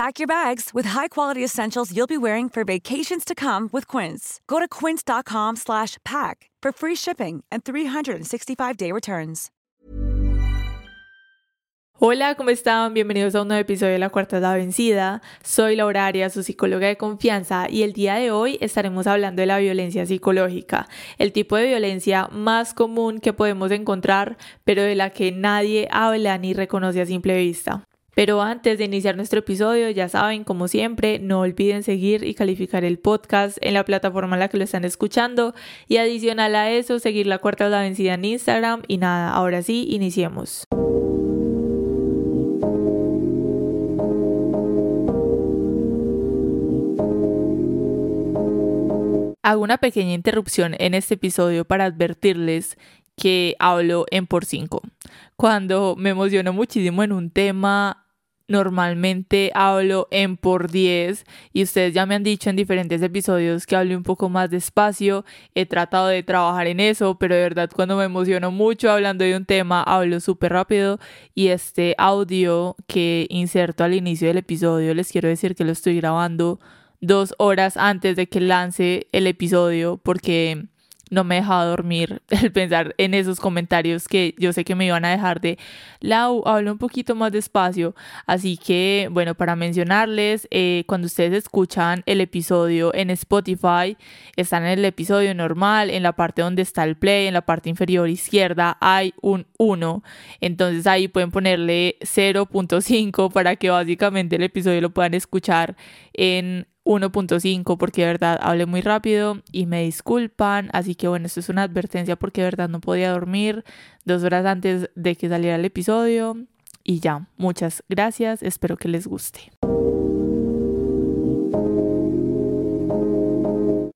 Pack your bags with high-quality essentials you'll be wearing for vacations to come with Quince. Go to quince.com/pack for free shipping and 365-day returns. Hola, ¿cómo están? Bienvenidos a un nuevo episodio de La Cuarta la Vencida. Soy Laura Arias, su psicóloga de confianza, y el día de hoy estaremos hablando de la violencia psicológica, el tipo de violencia más común que podemos encontrar, pero de la que nadie habla ni reconoce a simple vista. Pero antes de iniciar nuestro episodio, ya saben, como siempre, no olviden seguir y calificar el podcast en la plataforma en la que lo están escuchando y adicional a eso, seguir la cuarta de la vencida en Instagram y nada, ahora sí, iniciemos. Hago una pequeña interrupción en este episodio para advertirles que hablo en por cinco. Cuando me emociono muchísimo en un tema, normalmente hablo en por 10 y ustedes ya me han dicho en diferentes episodios que hable un poco más despacio. He tratado de trabajar en eso, pero de verdad cuando me emociono mucho hablando de un tema hablo súper rápido y este audio que inserto al inicio del episodio les quiero decir que lo estoy grabando dos horas antes de que lance el episodio porque no me dejaba dormir el pensar en esos comentarios que yo sé que me iban a dejar de Lau, hablo un poquito más despacio. Así que, bueno, para mencionarles, eh, cuando ustedes escuchan el episodio en Spotify, están en el episodio normal, en la parte donde está el play, en la parte inferior izquierda hay un 1. Entonces ahí pueden ponerle 0.5 para que básicamente el episodio lo puedan escuchar en 1.5 porque de verdad hablé muy rápido y me disculpan. Así que bueno, esto es una advertencia porque de verdad no podía dormir dos horas antes de que saliera el episodio. Y ya, muchas gracias, espero que les guste.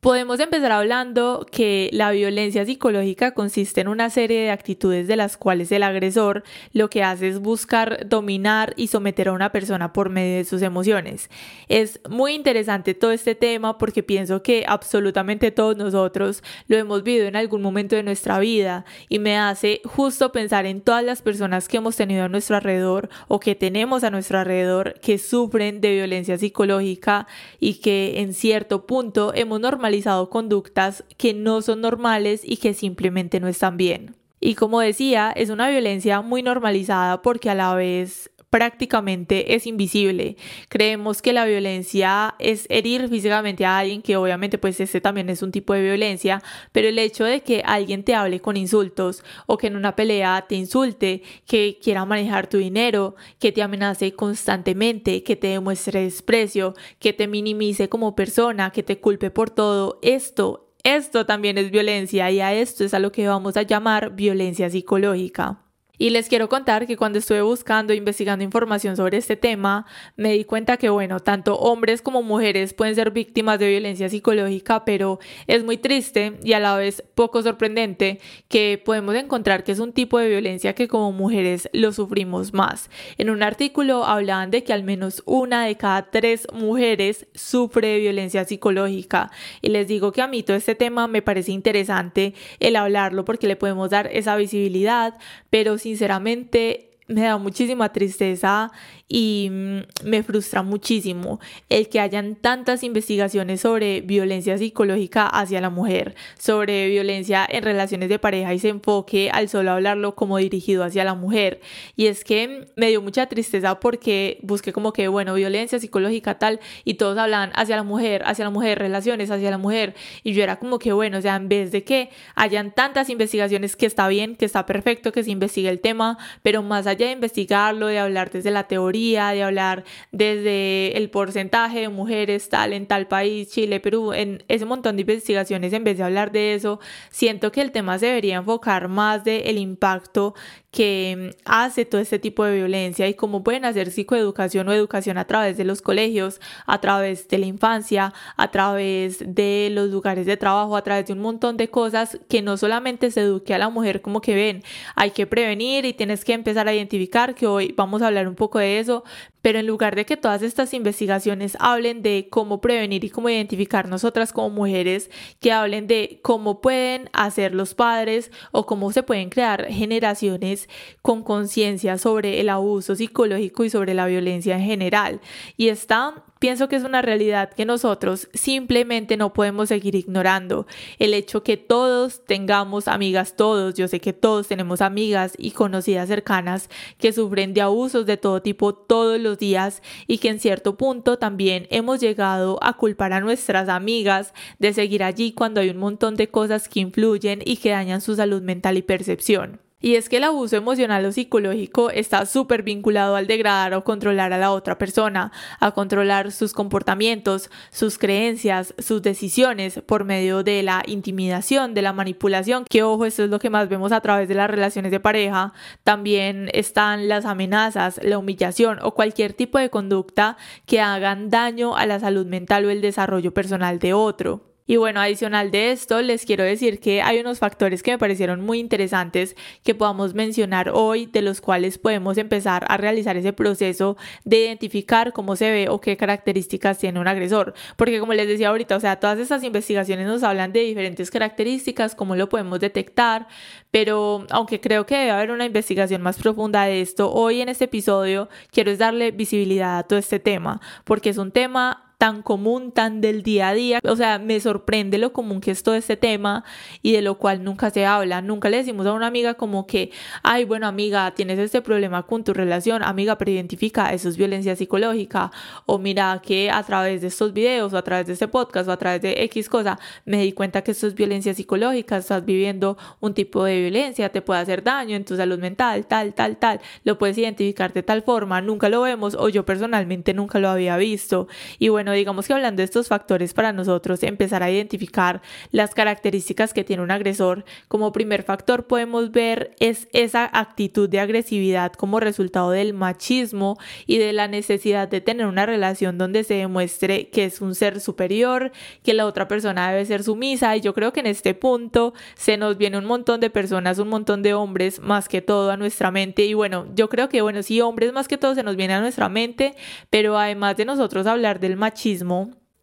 Podemos empezar hablando que la violencia psicológica consiste en una serie de actitudes de las cuales el agresor lo que hace es buscar dominar y someter a una persona por medio de sus emociones. Es muy interesante todo este tema porque pienso que absolutamente todos nosotros lo hemos vivido en algún momento de nuestra vida y me hace justo pensar en todas las personas que hemos tenido a nuestro alrededor o que tenemos a nuestro alrededor que sufren de violencia psicológica y que en cierto punto hemos normalizado conductas que no son normales y que simplemente no están bien. Y como decía, es una violencia muy normalizada porque a la vez prácticamente es invisible. Creemos que la violencia es herir físicamente a alguien, que obviamente pues este también es un tipo de violencia, pero el hecho de que alguien te hable con insultos o que en una pelea te insulte, que quiera manejar tu dinero, que te amenace constantemente, que te demuestre desprecio, que te minimice como persona, que te culpe por todo, esto esto también es violencia y a esto es a lo que vamos a llamar violencia psicológica. Y les quiero contar que cuando estuve buscando e investigando información sobre este tema, me di cuenta que, bueno, tanto hombres como mujeres pueden ser víctimas de violencia psicológica, pero es muy triste y a la vez poco sorprendente que podemos encontrar que es un tipo de violencia que como mujeres lo sufrimos más. En un artículo hablaban de que al menos una de cada tres mujeres sufre de violencia psicológica. Y les digo que a mí todo este tema me parece interesante el hablarlo porque le podemos dar esa visibilidad, pero sinceramente me da muchísima tristeza y mm, me frustra muchísimo el que hayan tantas investigaciones sobre violencia psicológica hacia la mujer, sobre violencia en relaciones de pareja y se enfoque al solo hablarlo como dirigido hacia la mujer. Y es que me dio mucha tristeza porque busqué como que, bueno, violencia psicológica tal y todos hablan hacia la mujer, hacia la mujer, relaciones hacia la mujer. Y yo era como que, bueno, o sea, en vez de que hayan tantas investigaciones que está bien, que está perfecto, que se investigue el tema, pero más allá de investigarlo, de hablar desde la teoría, de hablar desde el porcentaje de mujeres tal en tal país, Chile, Perú, en ese montón de investigaciones, en vez de hablar de eso, siento que el tema se debería enfocar más de el impacto que hace todo este tipo de violencia y cómo pueden hacer psicoeducación o educación a través de los colegios, a través de la infancia, a través de los lugares de trabajo, a través de un montón de cosas que no solamente se eduque a la mujer como que ven, hay que prevenir y tienes que empezar a identificar que hoy vamos a hablar un poco de eso, pero en lugar de que todas estas investigaciones hablen de cómo prevenir y cómo identificar nosotras como mujeres, que hablen de cómo pueden hacer los padres o cómo se pueden crear generaciones con conciencia sobre el abuso psicológico y sobre la violencia en general. Y está pienso que es una realidad que nosotros simplemente no podemos seguir ignorando. El hecho que todos tengamos amigas, todos, yo sé que todos tenemos amigas y conocidas cercanas que sufren de abusos de todo tipo todos los días y que en cierto punto también hemos llegado a culpar a nuestras amigas de seguir allí cuando hay un montón de cosas que influyen y que dañan su salud mental y percepción. Y es que el abuso emocional o psicológico está súper vinculado al degradar o controlar a la otra persona, a controlar sus comportamientos, sus creencias, sus decisiones por medio de la intimidación, de la manipulación, que ojo, esto es lo que más vemos a través de las relaciones de pareja. También están las amenazas, la humillación o cualquier tipo de conducta que hagan daño a la salud mental o el desarrollo personal de otro. Y bueno, adicional de esto, les quiero decir que hay unos factores que me parecieron muy interesantes que podamos mencionar hoy, de los cuales podemos empezar a realizar ese proceso de identificar cómo se ve o qué características tiene un agresor. Porque como les decía ahorita, o sea, todas estas investigaciones nos hablan de diferentes características, cómo lo podemos detectar, pero aunque creo que debe haber una investigación más profunda de esto, hoy en este episodio quiero es darle visibilidad a todo este tema, porque es un tema tan común, tan del día a día. O sea, me sorprende lo común que es todo este tema y de lo cual nunca se habla. Nunca le decimos a una amiga como que, ay, bueno, amiga, tienes este problema con tu relación, amiga, pero identifica, eso es violencia psicológica. O mira que a través de estos videos o a través de este podcast o a través de X cosa, me di cuenta que esto es violencia psicológica, estás viviendo un tipo de violencia, te puede hacer daño en tu salud mental, tal, tal, tal. Lo puedes identificar de tal forma, nunca lo vemos o yo personalmente nunca lo había visto. Y bueno, digamos que hablando de estos factores para nosotros, empezar a identificar las características que tiene un agresor, como primer factor podemos ver es esa actitud de agresividad como resultado del machismo y de la necesidad de tener una relación donde se demuestre que es un ser superior, que la otra persona debe ser sumisa. Y yo creo que en este punto se nos viene un montón de personas, un montón de hombres más que todo a nuestra mente. Y bueno, yo creo que bueno, sí, hombres más que todo se nos viene a nuestra mente, pero además de nosotros hablar del machismo,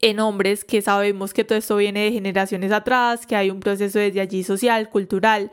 en hombres que sabemos que todo esto viene de generaciones atrás, que hay un proceso desde allí social, cultural,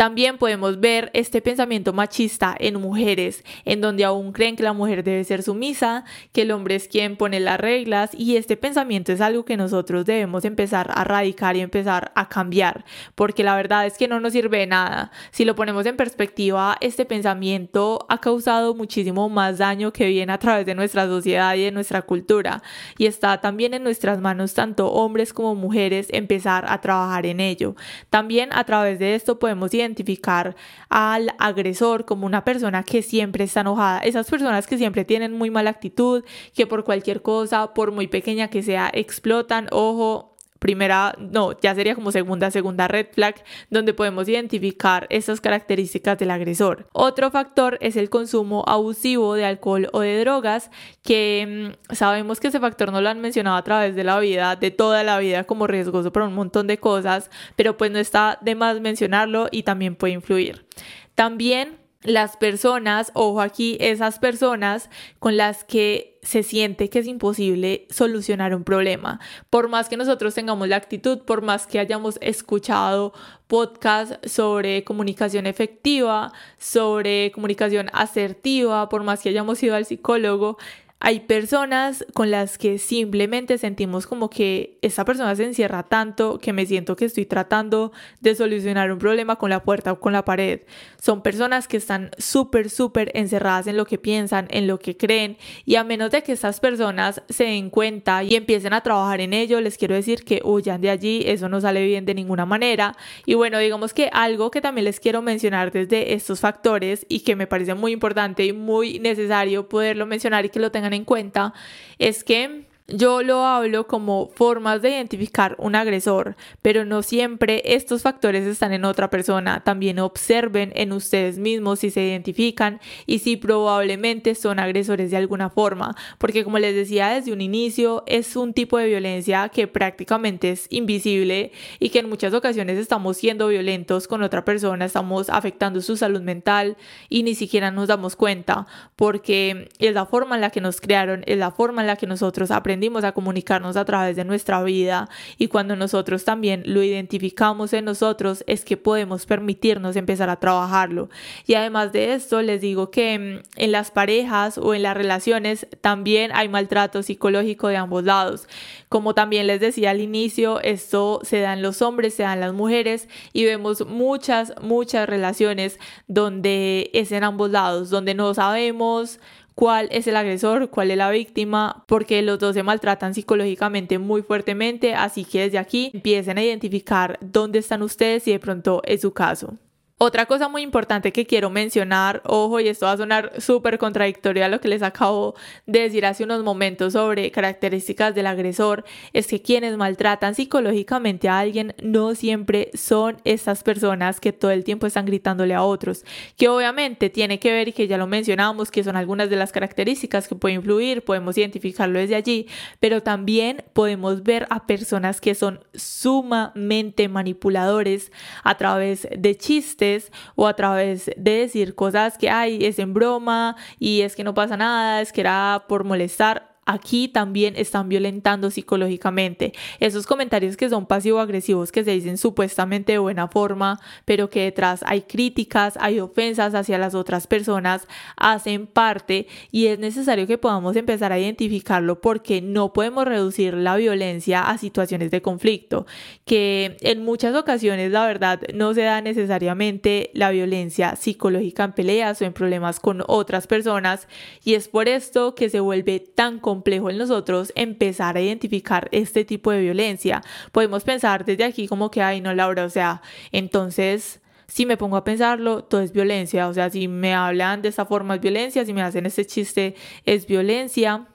también podemos ver este pensamiento machista en mujeres, en donde aún creen que la mujer debe ser sumisa, que el hombre es quien pone las reglas y este pensamiento es algo que nosotros debemos empezar a radicar y empezar a cambiar, porque la verdad es que no nos sirve de nada. Si lo ponemos en perspectiva, este pensamiento ha causado muchísimo más daño que viene a través de nuestra sociedad y de nuestra cultura y está también en nuestras manos tanto hombres como mujeres empezar a trabajar en ello. También a través de esto podemos identificar identificar al agresor como una persona que siempre está enojada. Esas personas que siempre tienen muy mala actitud, que por cualquier cosa, por muy pequeña que sea, explotan. Ojo, primera, no, ya sería como segunda, segunda red flag, donde podemos identificar esas características del agresor. Otro factor es el consumo abusivo de alcohol o de drogas, que mm, sabemos que ese factor no lo han mencionado a través de la vida, de toda la vida como riesgoso para un montón de cosas, pero pues no está de más mencionarlo y también puede influir. También las personas, ojo aquí, esas personas con las que se siente que es imposible solucionar un problema. Por más que nosotros tengamos la actitud, por más que hayamos escuchado podcasts sobre comunicación efectiva, sobre comunicación asertiva, por más que hayamos ido al psicólogo, hay personas con las que simplemente sentimos como que esa persona se encierra tanto que me siento que estoy tratando de solucionar un problema con la puerta o con la pared. Son personas que están súper, súper encerradas en lo que piensan, en lo que creen y a menos de que estas personas se den cuenta y empiecen a trabajar en ello, les quiero decir que huyan de allí, eso no sale bien de ninguna manera. Y bueno, digamos que algo que también les quiero mencionar desde estos factores y que me parece muy importante y muy necesario poderlo mencionar y que lo tengan en cuenta es que yo lo hablo como formas de identificar un agresor, pero no siempre estos factores están en otra persona. También observen en ustedes mismos si se identifican y si probablemente son agresores de alguna forma, porque como les decía desde un inicio, es un tipo de violencia que prácticamente es invisible y que en muchas ocasiones estamos siendo violentos con otra persona, estamos afectando su salud mental y ni siquiera nos damos cuenta, porque es la forma en la que nos crearon, es la forma en la que nosotros a comunicarnos a través de nuestra vida y cuando nosotros también lo identificamos en nosotros es que podemos permitirnos empezar a trabajarlo. Y además de esto les digo que mm, en las parejas o en las relaciones también hay maltrato psicológico de ambos lados. Como también les decía al inicio, esto se da en los hombres, se da en las mujeres y vemos muchas, muchas relaciones donde es en ambos lados, donde no sabemos cuál es el agresor, cuál es la víctima, porque los dos se maltratan psicológicamente muy fuertemente, así que desde aquí empiecen a identificar dónde están ustedes y de pronto es su caso. Otra cosa muy importante que quiero mencionar, ojo, y esto va a sonar súper contradictorio a lo que les acabo de decir hace unos momentos sobre características del agresor, es que quienes maltratan psicológicamente a alguien no siempre son estas personas que todo el tiempo están gritándole a otros, que obviamente tiene que ver y que ya lo mencionamos, que son algunas de las características que pueden influir, podemos identificarlo desde allí, pero también podemos ver a personas que son sumamente manipuladores a través de chistes, o a través de decir cosas que hay, es en broma y es que no pasa nada, es que era por molestar aquí también están violentando psicológicamente. Esos comentarios que son pasivo-agresivos, que se dicen supuestamente de buena forma, pero que detrás hay críticas, hay ofensas hacia las otras personas, hacen parte y es necesario que podamos empezar a identificarlo porque no podemos reducir la violencia a situaciones de conflicto, que en muchas ocasiones la verdad no se da necesariamente la violencia psicológica en peleas o en problemas con otras personas y es por esto que se vuelve tan complicado en nosotros empezar a identificar este tipo de violencia. Podemos pensar desde aquí como que, ay, no, Laura, o sea, entonces si me pongo a pensarlo, todo es violencia. O sea, si me hablan de esa forma es violencia, si me hacen ese chiste es violencia.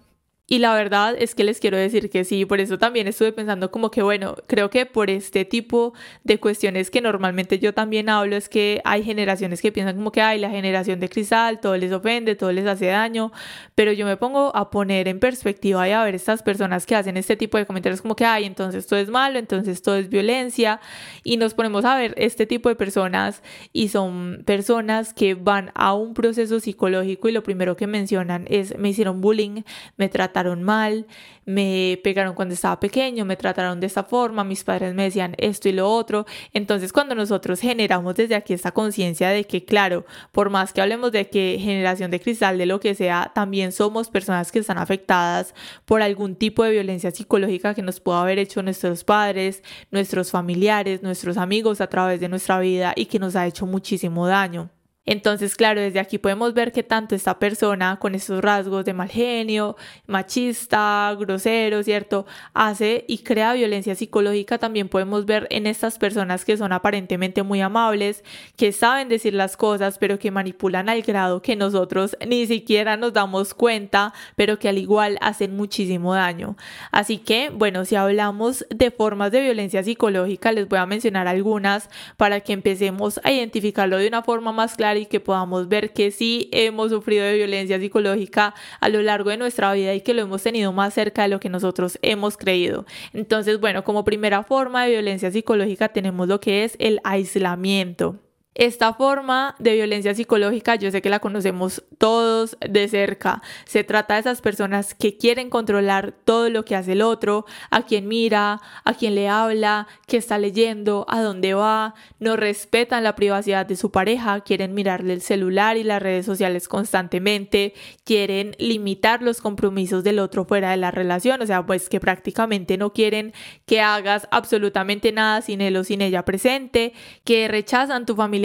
Y la verdad es que les quiero decir que sí, por eso también estuve pensando como que, bueno, creo que por este tipo de cuestiones que normalmente yo también hablo es que hay generaciones que piensan como que, hay la generación de cristal, todo les ofende, todo les hace daño, pero yo me pongo a poner en perspectiva y a ver estas personas que hacen este tipo de comentarios como que, ay, entonces todo es malo, entonces todo es violencia, y nos ponemos a ver este tipo de personas y son personas que van a un proceso psicológico y lo primero que mencionan es, me hicieron bullying, me trataron trataron mal, me pegaron cuando estaba pequeño, me trataron de esta forma, mis padres me decían esto y lo otro. Entonces cuando nosotros generamos desde aquí esta conciencia de que, claro, por más que hablemos de que generación de cristal, de lo que sea, también somos personas que están afectadas por algún tipo de violencia psicológica que nos pudo haber hecho nuestros padres, nuestros familiares, nuestros amigos a través de nuestra vida y que nos ha hecho muchísimo daño. Entonces, claro, desde aquí podemos ver que tanto esta persona con estos rasgos de mal genio, machista, grosero, ¿cierto? Hace y crea violencia psicológica. También podemos ver en estas personas que son aparentemente muy amables, que saben decir las cosas, pero que manipulan al grado que nosotros ni siquiera nos damos cuenta, pero que al igual hacen muchísimo daño. Así que, bueno, si hablamos de formas de violencia psicológica, les voy a mencionar algunas para que empecemos a identificarlo de una forma más clara y que podamos ver que sí hemos sufrido de violencia psicológica a lo largo de nuestra vida y que lo hemos tenido más cerca de lo que nosotros hemos creído. Entonces, bueno, como primera forma de violencia psicológica tenemos lo que es el aislamiento. Esta forma de violencia psicológica yo sé que la conocemos todos de cerca. Se trata de esas personas que quieren controlar todo lo que hace el otro, a quien mira, a quien le habla, qué está leyendo, a dónde va, no respetan la privacidad de su pareja, quieren mirarle el celular y las redes sociales constantemente, quieren limitar los compromisos del otro fuera de la relación, o sea, pues que prácticamente no quieren que hagas absolutamente nada sin él o sin ella presente, que rechazan tu familia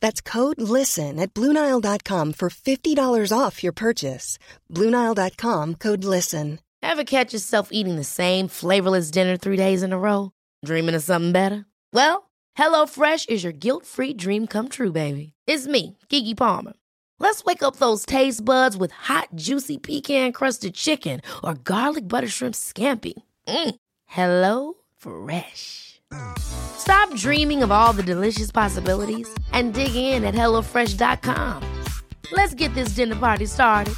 That's code LISTEN at Bluenile.com for $50 off your purchase. Bluenile.com code LISTEN. Ever catch yourself eating the same flavorless dinner three days in a row? Dreaming of something better? Well, HelloFresh is your guilt free dream come true, baby. It's me, Kiki Palmer. Let's wake up those taste buds with hot, juicy pecan crusted chicken or garlic butter shrimp scampi. Mm. Hello Fresh. Stop dreaming of all the delicious possibilities and dig in at HelloFresh.com. Let's get this dinner party started.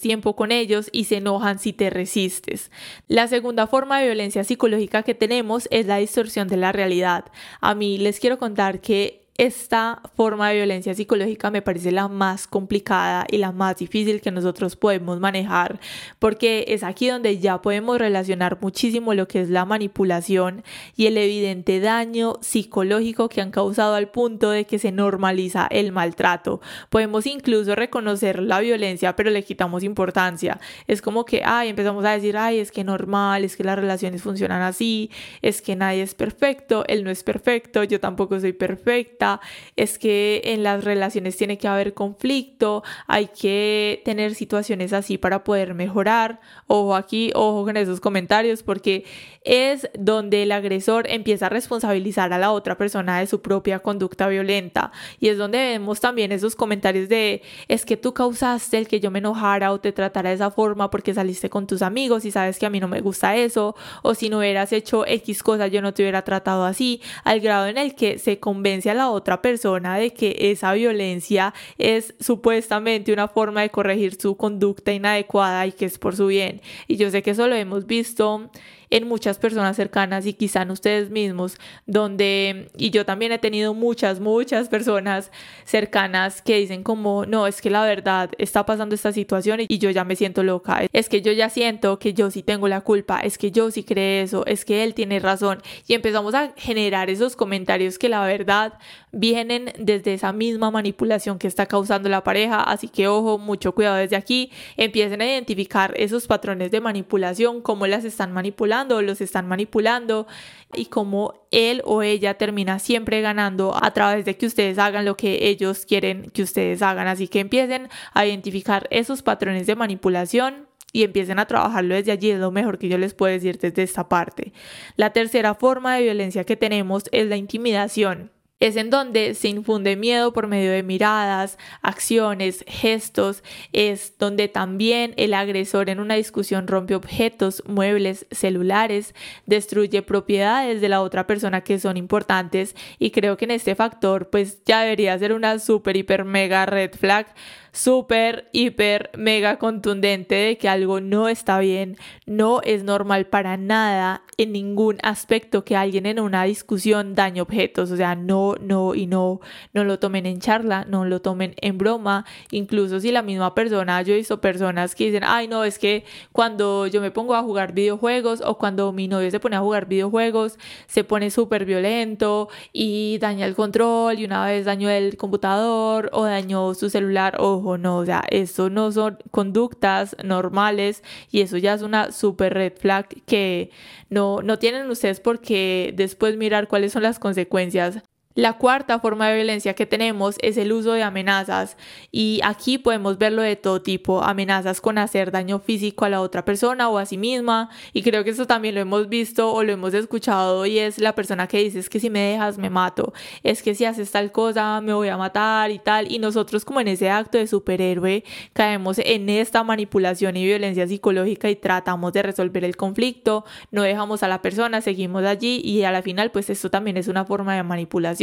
tiempo con ellos y se enojan si te resistes. La segunda forma de violencia psicológica que tenemos es la distorsión de la realidad. A mí les quiero contar que esta forma de violencia psicológica me parece la más complicada y la más difícil que nosotros podemos manejar porque es aquí donde ya podemos relacionar muchísimo lo que es la manipulación y el evidente daño psicológico que han causado al punto de que se normaliza el maltrato. Podemos incluso reconocer la violencia pero le quitamos importancia. Es como que, ay, empezamos a decir, ay, es que normal, es que las relaciones funcionan así, es que nadie es perfecto, él no es perfecto, yo tampoco soy perfecta es que en las relaciones tiene que haber conflicto, hay que tener situaciones así para poder mejorar. Ojo aquí, ojo con esos comentarios, porque es donde el agresor empieza a responsabilizar a la otra persona de su propia conducta violenta. Y es donde vemos también esos comentarios de, es que tú causaste el que yo me enojara o te tratara de esa forma porque saliste con tus amigos y sabes que a mí no me gusta eso, o si no hubieras hecho X cosa yo no te hubiera tratado así, al grado en el que se convence a la otra persona de que esa violencia es supuestamente una forma de corregir su conducta inadecuada y que es por su bien. Y yo sé que eso lo hemos visto en muchas personas cercanas y quizá en ustedes mismos, donde, y yo también he tenido muchas, muchas personas cercanas que dicen como, no, es que la verdad está pasando esta situación y yo ya me siento loca, es que yo ya siento que yo sí tengo la culpa, es que yo sí creo eso, es que él tiene razón y empezamos a generar esos comentarios que la verdad vienen desde esa misma manipulación que está causando la pareja, así que ojo, mucho cuidado desde aquí, empiecen a identificar esos patrones de manipulación, cómo las están manipulando, los están manipulando y como él o ella termina siempre ganando a través de que ustedes hagan lo que ellos quieren que ustedes hagan. Así que empiecen a identificar esos patrones de manipulación y empiecen a trabajarlo desde allí, es lo mejor que yo les puedo decir desde esta parte. La tercera forma de violencia que tenemos es la intimidación es en donde se infunde miedo por medio de miradas, acciones, gestos, es donde también el agresor en una discusión rompe objetos, muebles, celulares, destruye propiedades de la otra persona que son importantes. Y creo que en este factor pues ya debería ser una super hiper mega red flag súper, hiper, mega contundente de que algo no está bien, no es normal para nada en ningún aspecto que alguien en una discusión dañe objetos, o sea, no, no y no, no lo tomen en charla, no lo tomen en broma, incluso si la misma persona, yo he visto personas que dicen, ay no, es que cuando yo me pongo a jugar videojuegos o cuando mi novio se pone a jugar videojuegos, se pone súper violento y daña el control y una vez dañó el computador o dañó su celular, ojo, no, o sea, eso no son conductas normales y eso ya es una super red flag que no, no tienen ustedes por qué después mirar cuáles son las consecuencias la cuarta forma de violencia que tenemos es el uso de amenazas y aquí podemos verlo de todo tipo, amenazas con hacer daño físico a la otra persona o a sí misma y creo que eso también lo hemos visto o lo hemos escuchado y es la persona que dice es que si me dejas me mato, es que si haces tal cosa me voy a matar y tal y nosotros como en ese acto de superhéroe caemos en esta manipulación y violencia psicológica y tratamos de resolver el conflicto, no dejamos a la persona, seguimos allí y a la final pues esto también es una forma de manipulación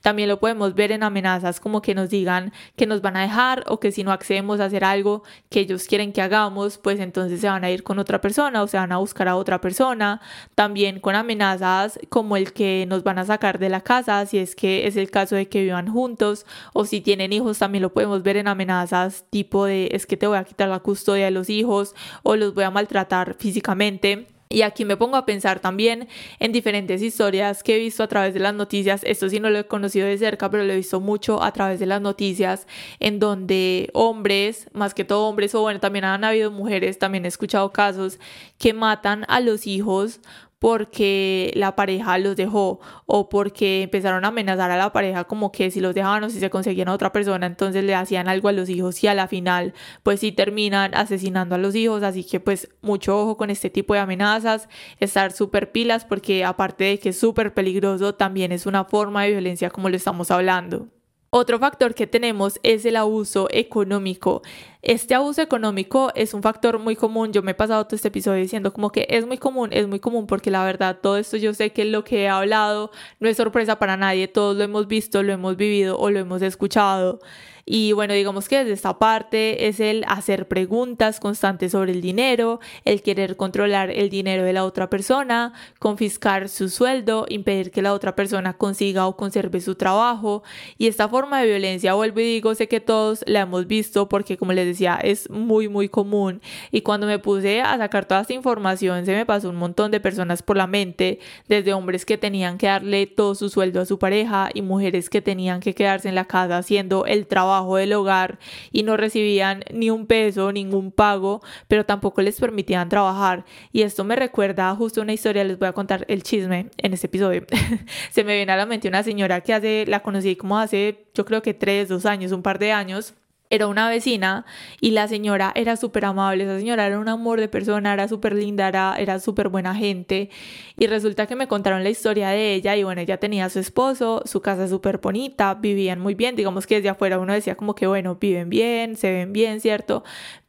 también lo podemos ver en amenazas como que nos digan que nos van a dejar o que si no accedemos a hacer algo que ellos quieren que hagamos, pues entonces se van a ir con otra persona o se van a buscar a otra persona. También con amenazas como el que nos van a sacar de la casa, si es que es el caso de que vivan juntos o si tienen hijos, también lo podemos ver en amenazas tipo de es que te voy a quitar la custodia de los hijos o los voy a maltratar físicamente. Y aquí me pongo a pensar también en diferentes historias que he visto a través de las noticias. Esto sí no lo he conocido de cerca, pero lo he visto mucho a través de las noticias, en donde hombres, más que todo hombres, o bueno, también han habido mujeres, también he escuchado casos que matan a los hijos porque la pareja los dejó o porque empezaron a amenazar a la pareja como que si los dejaban o si se conseguían a otra persona, entonces le hacían algo a los hijos y a la final pues sí terminan asesinando a los hijos, así que pues mucho ojo con este tipo de amenazas, estar súper pilas porque aparte de que es súper peligroso, también es una forma de violencia como lo estamos hablando. Otro factor que tenemos es el abuso económico. Este abuso económico es un factor muy común. Yo me he pasado todo este episodio diciendo como que es muy común, es muy común porque la verdad todo esto yo sé que lo que he hablado no es sorpresa para nadie. Todos lo hemos visto, lo hemos vivido o lo hemos escuchado. Y bueno, digamos que desde esta parte es el hacer preguntas constantes sobre el dinero, el querer controlar el dinero de la otra persona, confiscar su sueldo, impedir que la otra persona consiga o conserve su trabajo. Y esta forma de violencia, vuelvo y digo, sé que todos la hemos visto porque como les decía, es muy, muy común. Y cuando me puse a sacar toda esta información, se me pasó un montón de personas por la mente, desde hombres que tenían que darle todo su sueldo a su pareja y mujeres que tenían que quedarse en la casa haciendo el trabajo del hogar y no recibían ni un peso, ningún pago, pero tampoco les permitían trabajar. Y esto me recuerda justo una historia, les voy a contar el chisme en este episodio. Se me viene a la mente una señora que hace, la conocí como hace, yo creo que tres, dos años, un par de años era una vecina y la señora era súper amable, esa señora era un amor de persona, era súper linda, era, era súper buena gente y resulta que me contaron la historia de ella y bueno, ella tenía a su esposo, su casa súper bonita, vivían muy bien, digamos que desde afuera uno decía como que bueno, viven bien, se ven bien, ¿cierto?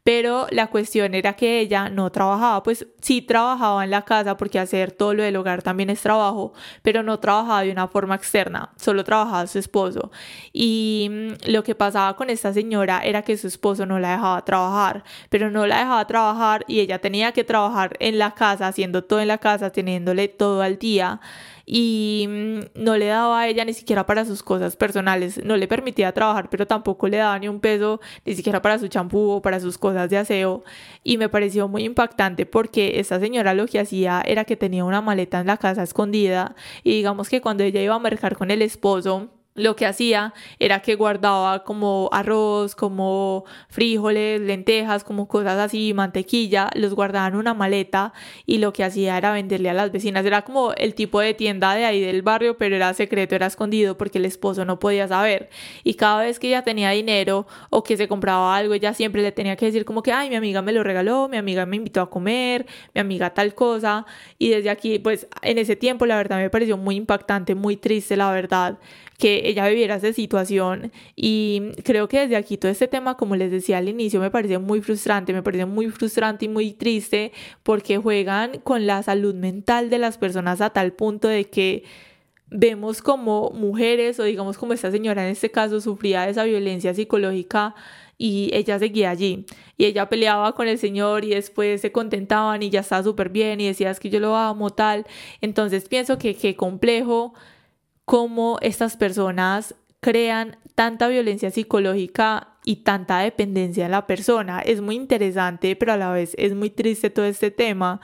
Pero la cuestión era que ella no trabajaba, pues sí trabajaba en la casa porque hacer todo lo del hogar también es trabajo, pero no trabajaba de una forma externa, solo trabajaba su esposo. Y mm, lo que pasaba con esta señora era que su esposo no la dejaba trabajar, pero no la dejaba trabajar y ella tenía que trabajar en la casa, haciendo todo en la casa, teniéndole todo al día y mm, no le daba a ella ni siquiera para sus cosas personales, no le permitía trabajar, pero tampoco le daba ni un peso, ni siquiera para su champú o para sus cosas de aseo. Y me pareció muy impactante porque esta señora lo que hacía era que tenía una maleta en la casa escondida y digamos que cuando ella iba a mercar con el esposo, lo que hacía era que guardaba como arroz, como frijoles, lentejas, como cosas así, mantequilla, los guardaba en una maleta y lo que hacía era venderle a las vecinas. Era como el tipo de tienda de ahí del barrio, pero era secreto, era escondido porque el esposo no podía saber. Y cada vez que ella tenía dinero o que se compraba algo, ella siempre le tenía que decir como que, ay, mi amiga me lo regaló, mi amiga me invitó a comer, mi amiga tal cosa. Y desde aquí, pues en ese tiempo, la verdad me pareció muy impactante, muy triste, la verdad que ella viviera esa situación y creo que desde aquí todo este tema, como les decía al inicio, me parece muy frustrante, me parece muy frustrante y muy triste porque juegan con la salud mental de las personas a tal punto de que vemos como mujeres o digamos como esta señora en este caso sufría esa violencia psicológica y ella seguía allí y ella peleaba con el Señor y después se contentaban y ya estaba súper bien y decías que yo lo amo tal. Entonces pienso que qué complejo cómo estas personas crean tanta violencia psicológica y tanta dependencia en la persona. Es muy interesante, pero a la vez es muy triste todo este tema.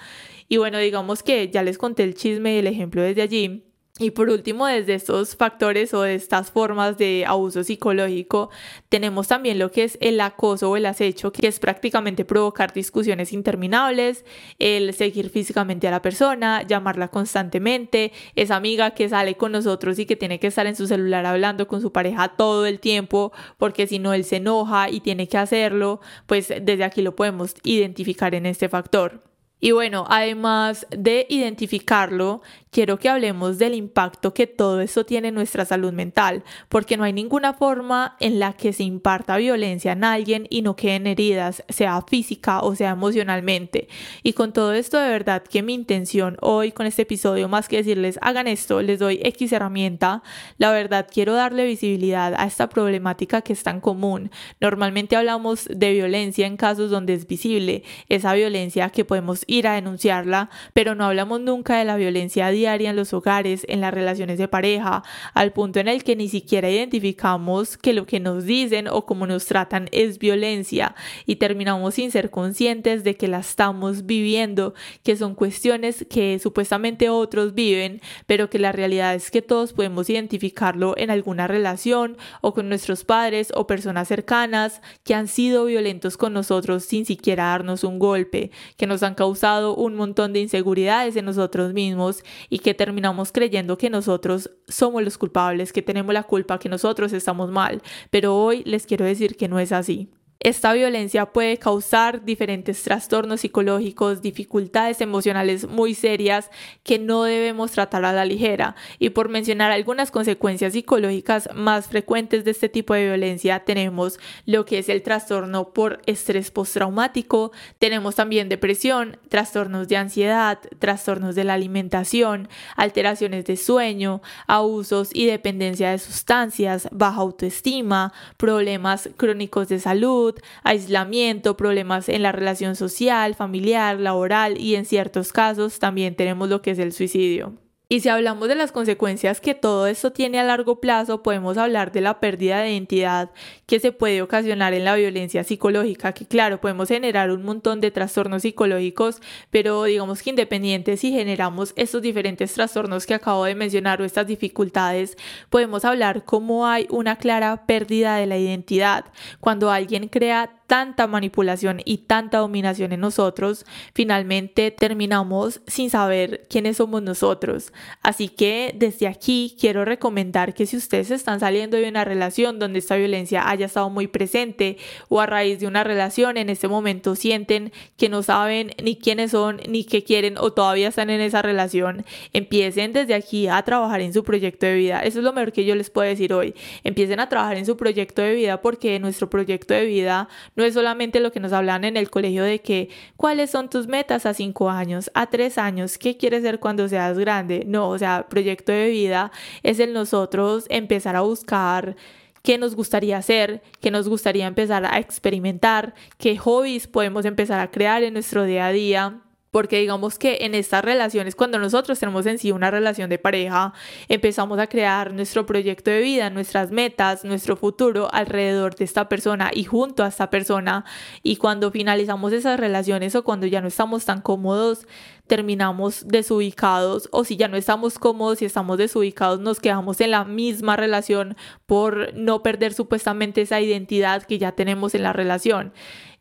Y bueno, digamos que ya les conté el chisme y el ejemplo desde allí. Y por último, desde estos factores o estas formas de abuso psicológico, tenemos también lo que es el acoso o el acecho, que es prácticamente provocar discusiones interminables, el seguir físicamente a la persona, llamarla constantemente, esa amiga que sale con nosotros y que tiene que estar en su celular hablando con su pareja todo el tiempo, porque si no él se enoja y tiene que hacerlo, pues desde aquí lo podemos identificar en este factor. Y bueno, además de identificarlo, quiero que hablemos del impacto que todo esto tiene en nuestra salud mental, porque no hay ninguna forma en la que se imparta violencia en alguien y no queden heridas, sea física o sea emocionalmente. Y con todo esto de verdad que mi intención hoy con este episodio, más que decirles hagan esto, les doy X herramienta, la verdad quiero darle visibilidad a esta problemática que es tan común. Normalmente hablamos de violencia en casos donde es visible, esa violencia que podemos ir a denunciarla, pero no hablamos nunca de la violencia en los hogares, en las relaciones de pareja, al punto en el que ni siquiera identificamos que lo que nos dicen o cómo nos tratan es violencia y terminamos sin ser conscientes de que la estamos viviendo, que son cuestiones que supuestamente otros viven, pero que la realidad es que todos podemos identificarlo en alguna relación o con nuestros padres o personas cercanas que han sido violentos con nosotros sin siquiera darnos un golpe, que nos han causado un montón de inseguridades en nosotros mismos y que terminamos creyendo que nosotros somos los culpables, que tenemos la culpa, que nosotros estamos mal. Pero hoy les quiero decir que no es así. Esta violencia puede causar diferentes trastornos psicológicos, dificultades emocionales muy serias que no debemos tratar a la ligera. Y por mencionar algunas consecuencias psicológicas más frecuentes de este tipo de violencia, tenemos lo que es el trastorno por estrés postraumático, tenemos también depresión, trastornos de ansiedad, trastornos de la alimentación, alteraciones de sueño, abusos y dependencia de sustancias, baja autoestima, problemas crónicos de salud, aislamiento, problemas en la relación social, familiar, laboral y en ciertos casos también tenemos lo que es el suicidio. Y si hablamos de las consecuencias que todo esto tiene a largo plazo, podemos hablar de la pérdida de identidad que se puede ocasionar en la violencia psicológica, que claro, podemos generar un montón de trastornos psicológicos, pero digamos que independientes si generamos estos diferentes trastornos que acabo de mencionar o estas dificultades, podemos hablar cómo hay una clara pérdida de la identidad. Cuando alguien crea tanta manipulación y tanta dominación en nosotros, finalmente terminamos sin saber quiénes somos nosotros. Así que desde aquí quiero recomendar que si ustedes están saliendo de una relación donde esta violencia haya estado muy presente o a raíz de una relación en este momento sienten que no saben ni quiénes son ni qué quieren o todavía están en esa relación, empiecen desde aquí a trabajar en su proyecto de vida. Eso es lo mejor que yo les puedo decir hoy. Empiecen a trabajar en su proyecto de vida porque nuestro proyecto de vida no no es solamente lo que nos hablan en el colegio de que cuáles son tus metas a cinco años, a tres años, qué quieres ser cuando seas grande. No, o sea, proyecto de vida es el nosotros empezar a buscar qué nos gustaría hacer, qué nos gustaría empezar a experimentar, qué hobbies podemos empezar a crear en nuestro día a día porque digamos que en estas relaciones, cuando nosotros tenemos en sí una relación de pareja, empezamos a crear nuestro proyecto de vida, nuestras metas, nuestro futuro alrededor de esta persona y junto a esta persona. Y cuando finalizamos esas relaciones o cuando ya no estamos tan cómodos, terminamos desubicados o si ya no estamos cómodos y estamos desubicados, nos quedamos en la misma relación por no perder supuestamente esa identidad que ya tenemos en la relación.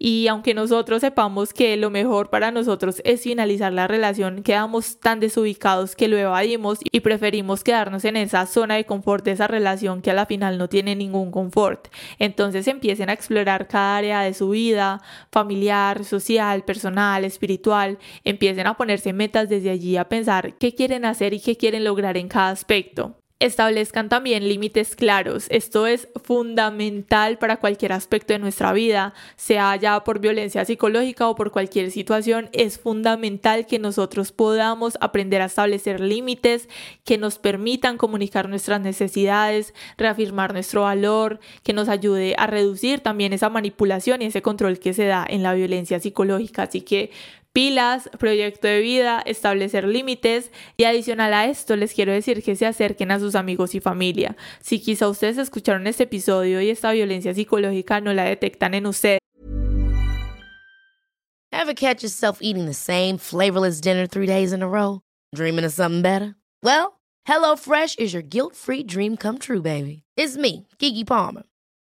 Y aunque nosotros sepamos que lo mejor para nosotros es finalizar la relación, quedamos tan desubicados que lo evadimos y preferimos quedarnos en esa zona de confort de esa relación que a la final no tiene ningún confort. Entonces empiecen a explorar cada área de su vida, familiar, social, personal, espiritual, empiecen a metas desde allí, a pensar qué quieren hacer y qué quieren lograr en cada aspecto. Establezcan también límites claros. Esto es fundamental para cualquier aspecto de nuestra vida, sea ya por violencia psicológica o por cualquier situación. Es fundamental que nosotros podamos aprender a establecer límites que nos permitan comunicar nuestras necesidades, reafirmar nuestro valor, que nos ayude a reducir también esa manipulación y ese control que se da en la violencia psicológica. Así que pilas, proyecto de vida, establecer límites y adicional a esto les quiero decir que se acerquen a sus amigos y familia. Si quizá ustedes escucharon este episodio y esta violencia psicológica no la detectan en usted. Ever catch yourself eating the same flavorless dinner three days in a row? Dreaming of something better? Well, HelloFresh is your guilt-free dream come true, baby. It's me, Kiki Palmer.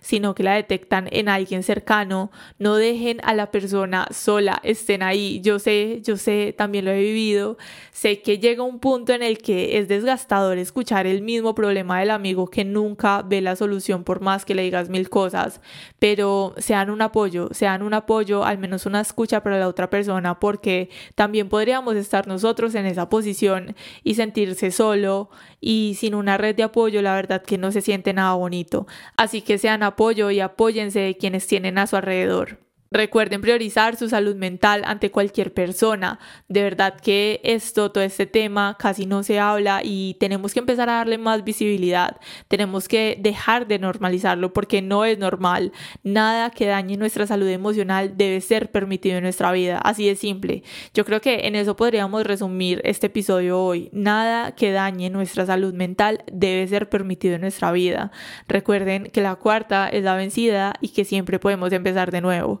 Sino que la detectan en alguien cercano. No dejen a la persona sola, estén ahí. Yo sé, yo sé, también lo he vivido. Sé que llega un punto en el que es desgastador escuchar el mismo problema del amigo que nunca ve la solución por más que le digas mil cosas, pero sean un apoyo, sean un apoyo, al menos una escucha para la otra persona, porque también podríamos estar nosotros en esa posición y sentirse solo y sin una red de apoyo, la verdad que no se siente nada bonito. Así que sean apoyo y apóyense de quienes tienen a su alrededor. Recuerden priorizar su salud mental ante cualquier persona. De verdad que esto, todo este tema casi no se habla y tenemos que empezar a darle más visibilidad. Tenemos que dejar de normalizarlo porque no es normal. Nada que dañe nuestra salud emocional debe ser permitido en nuestra vida. Así de simple. Yo creo que en eso podríamos resumir este episodio hoy. Nada que dañe nuestra salud mental debe ser permitido en nuestra vida. Recuerden que la cuarta es la vencida y que siempre podemos empezar de nuevo.